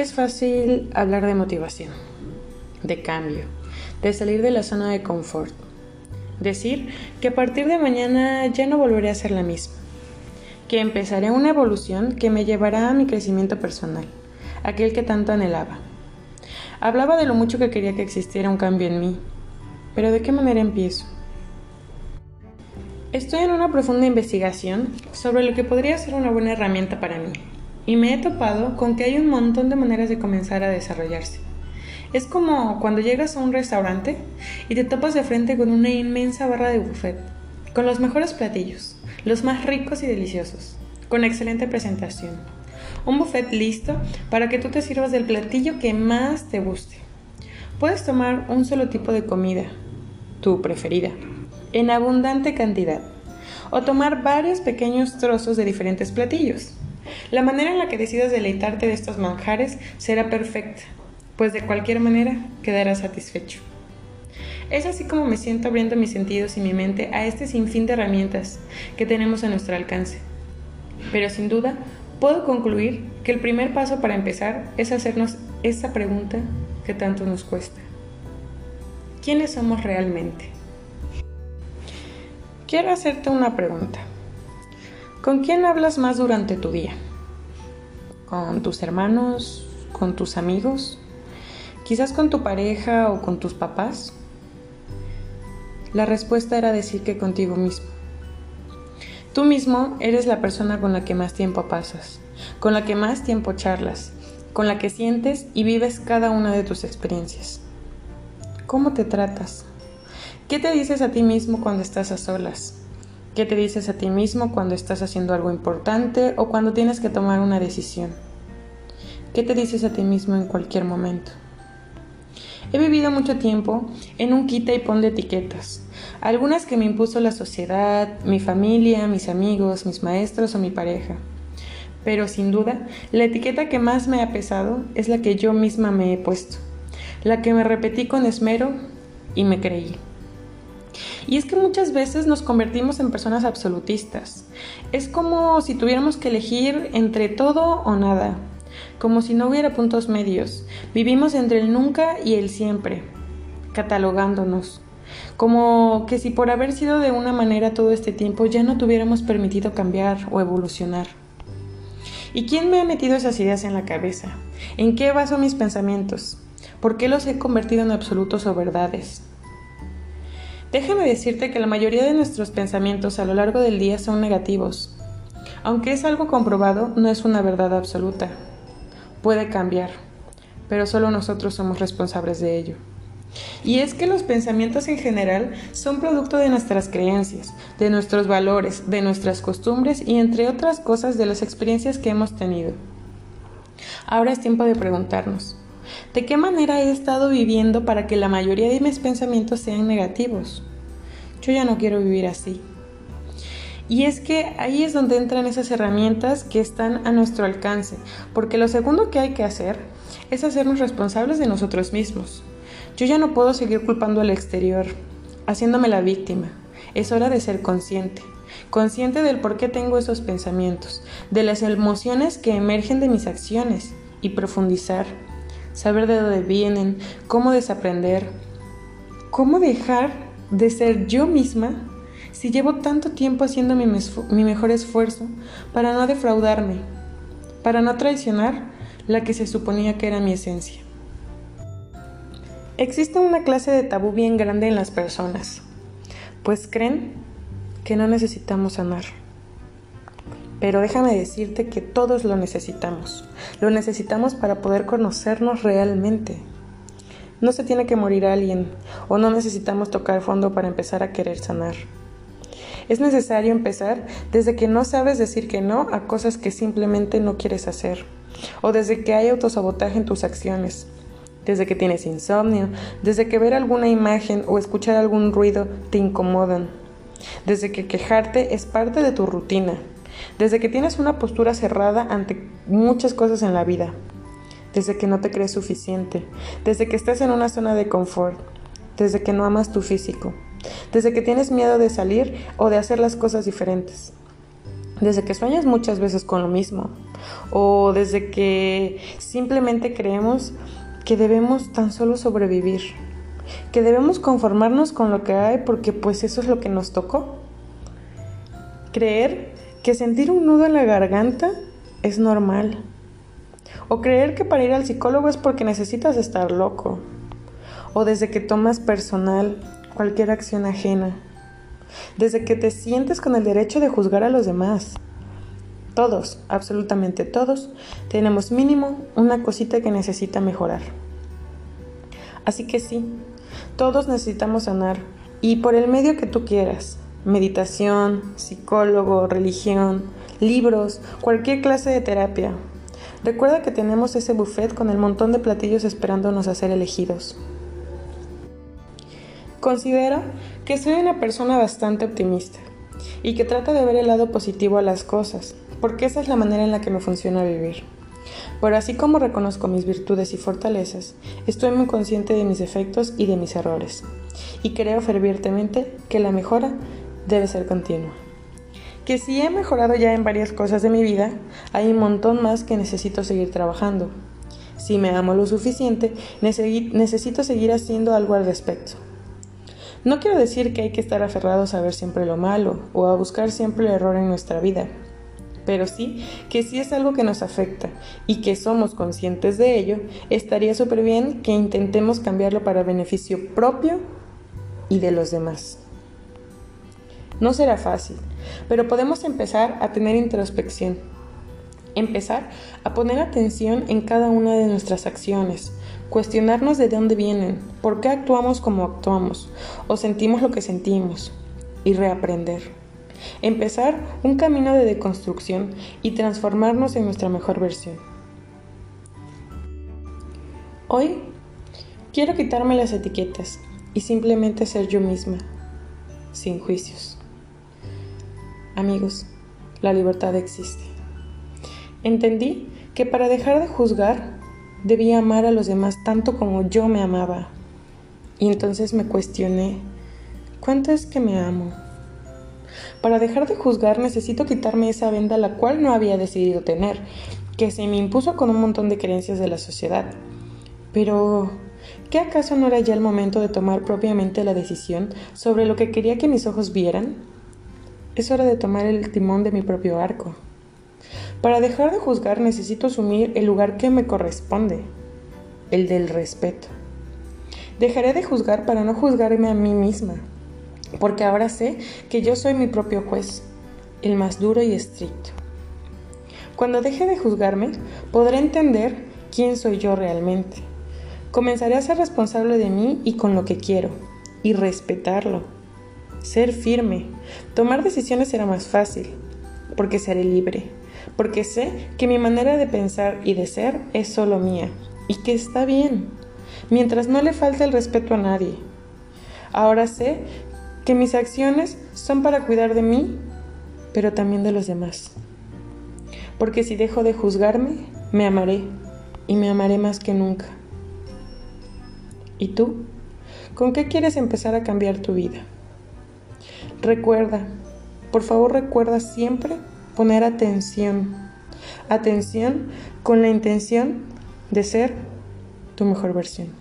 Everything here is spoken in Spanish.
Es fácil hablar de motivación, de cambio, de salir de la zona de confort. Decir que a partir de mañana ya no volveré a ser la misma. Que empezaré una evolución que me llevará a mi crecimiento personal, aquel que tanto anhelaba. Hablaba de lo mucho que quería que existiera un cambio en mí, pero ¿de qué manera empiezo? Estoy en una profunda investigación sobre lo que podría ser una buena herramienta para mí, y me he topado con que hay un montón de maneras de comenzar a desarrollarse. Es como cuando llegas a un restaurante y te topas de frente con una inmensa barra de buffet, con los mejores platillos, los más ricos y deliciosos, con excelente presentación. Un buffet listo para que tú te sirvas del platillo que más te guste. Puedes tomar un solo tipo de comida, tu preferida, en abundante cantidad, o tomar varios pequeños trozos de diferentes platillos. La manera en la que decidas deleitarte de estos manjares será perfecta, pues de cualquier manera quedarás satisfecho. Es así como me siento abriendo mis sentidos y mi mente a este sinfín de herramientas que tenemos a nuestro alcance. Pero sin duda, puedo concluir que el primer paso para empezar es hacernos esa pregunta que tanto nos cuesta. ¿Quiénes somos realmente? Quiero hacerte una pregunta. ¿Con quién hablas más durante tu día? ¿Con tus hermanos? ¿Con tus amigos? ¿Quizás con tu pareja o con tus papás? La respuesta era decir que contigo mismo. Tú mismo eres la persona con la que más tiempo pasas, con la que más tiempo charlas, con la que sientes y vives cada una de tus experiencias. ¿Cómo te tratas? ¿Qué te dices a ti mismo cuando estás a solas? ¿Qué te dices a ti mismo cuando estás haciendo algo importante o cuando tienes que tomar una decisión? ¿Qué te dices a ti mismo en cualquier momento? He vivido mucho tiempo en un quita y pon de etiquetas, algunas que me impuso la sociedad, mi familia, mis amigos, mis maestros o mi pareja. Pero sin duda, la etiqueta que más me ha pesado es la que yo misma me he puesto, la que me repetí con esmero y me creí. Y es que muchas veces nos convertimos en personas absolutistas. Es como si tuviéramos que elegir entre todo o nada, como si no hubiera puntos medios. Vivimos entre el nunca y el siempre, catalogándonos. Como que si por haber sido de una manera todo este tiempo ya no tuviéramos permitido cambiar o evolucionar. ¿Y quién me ha metido esas ideas en la cabeza? ¿En qué baso mis pensamientos? ¿Por qué los he convertido en absolutos o verdades? Déjame decirte que la mayoría de nuestros pensamientos a lo largo del día son negativos. Aunque es algo comprobado, no es una verdad absoluta. Puede cambiar, pero solo nosotros somos responsables de ello. Y es que los pensamientos en general son producto de nuestras creencias, de nuestros valores, de nuestras costumbres y entre otras cosas de las experiencias que hemos tenido. Ahora es tiempo de preguntarnos, ¿De qué manera he estado viviendo para que la mayoría de mis pensamientos sean negativos? Yo ya no quiero vivir así. Y es que ahí es donde entran esas herramientas que están a nuestro alcance, porque lo segundo que hay que hacer es hacernos responsables de nosotros mismos. Yo ya no puedo seguir culpando al exterior, haciéndome la víctima. Es hora de ser consciente, consciente del por qué tengo esos pensamientos, de las emociones que emergen de mis acciones y profundizar saber de dónde vienen, cómo desaprender, cómo dejar de ser yo misma si llevo tanto tiempo haciendo mi, mi, mejor esfuerzo para no defraudarme, para no traicionar la que se suponía que era mi esencia. Existe una clase de tabú bien grande en las personas, pues creen que no necesitamos sanar. Pero déjame decirte que todos lo necesitamos. Lo necesitamos para poder conocernos realmente. No se tiene que morir alguien o no necesitamos tocar fondo para empezar a querer sanar. Es necesario empezar desde que no sabes decir que no a cosas que simplemente no quieres hacer o desde que hay autosabotaje en tus acciones, desde que tienes insomnio, desde que ver alguna imagen o escuchar algún ruido te incomodan, desde que quejarte es parte de tu rutina desde que tienes una postura cerrada ante muchas cosas en la vida, desde que no te crees suficiente, desde que estás en una zona de confort, desde que no amas tu físico, desde que tienes miedo de salir o de hacer las cosas diferentes, desde que sueñas muchas veces con lo mismo, o desde que simplemente creemos que debemos tan solo sobrevivir, que debemos conformarnos con lo que hay porque pues eso es lo que nos tocó. Creer que sentir un nudo en la garganta es normal. O creer que para ir al psicólogo es porque necesitas estar loco. O desde que tomas personal cualquier acción ajena. Desde que te sientes con el derecho de juzgar a los demás. Todos, absolutamente todos, tenemos mínimo una cosita que necesita mejorar. Así que sí, todos necesitamos sanar y por el medio que tú quieras. Meditación, psicólogo, religión, libros, cualquier clase de terapia. Recuerda que tenemos ese buffet con el montón de platillos esperándonos a ser elegidos. Considero que soy una persona bastante optimista y que trata de ver el lado positivo a las cosas, porque esa es la manera en la que me funciona vivir. Pero así como reconozco mis virtudes y fortalezas, estoy muy consciente de mis defectos y de mis errores, y creo fervientemente que la mejora debe ser continua. Que si he mejorado ya en varias cosas de mi vida, hay un montón más que necesito seguir trabajando. Si me amo lo suficiente, necesito seguir haciendo algo al respecto. No quiero decir que hay que estar aferrados a ver siempre lo malo o a buscar siempre el error en nuestra vida, pero sí que si es algo que nos afecta y que somos conscientes de ello, estaría súper bien que intentemos cambiarlo para beneficio propio y de los demás. No será fácil, pero podemos empezar a tener introspección, empezar a poner atención en cada una de nuestras acciones, cuestionarnos de dónde vienen, por qué actuamos como actuamos o sentimos lo que sentimos y reaprender. Empezar un camino de deconstrucción y transformarnos en nuestra mejor versión. Hoy quiero quitarme las etiquetas y simplemente ser yo misma, sin juicios. Amigos, la libertad existe. Entendí que para dejar de juzgar debía amar a los demás tanto como yo me amaba. Y entonces me cuestioné, ¿cuánto es que me amo? Para dejar de juzgar necesito quitarme esa venda la cual no había decidido tener, que se me impuso con un montón de creencias de la sociedad. Pero, ¿qué acaso no era ya el momento de tomar propiamente la decisión sobre lo que quería que mis ojos vieran? Es hora de tomar el timón de mi propio arco. Para dejar de juzgar necesito asumir el lugar que me corresponde, el del respeto. Dejaré de juzgar para no juzgarme a mí misma, porque ahora sé que yo soy mi propio juez, el más duro y estricto. Cuando deje de juzgarme, podré entender quién soy yo realmente. Comenzaré a ser responsable de mí y con lo que quiero, y respetarlo. Ser firme. Tomar decisiones será más fácil, porque seré libre, porque sé que mi manera de pensar y de ser es solo mía, y que está bien, mientras no le falte el respeto a nadie. Ahora sé que mis acciones son para cuidar de mí, pero también de los demás. Porque si dejo de juzgarme, me amaré y me amaré más que nunca. ¿Y tú? ¿Con qué quieres empezar a cambiar tu vida? Recuerda, por favor recuerda siempre poner atención. Atención con la intención de ser tu mejor versión.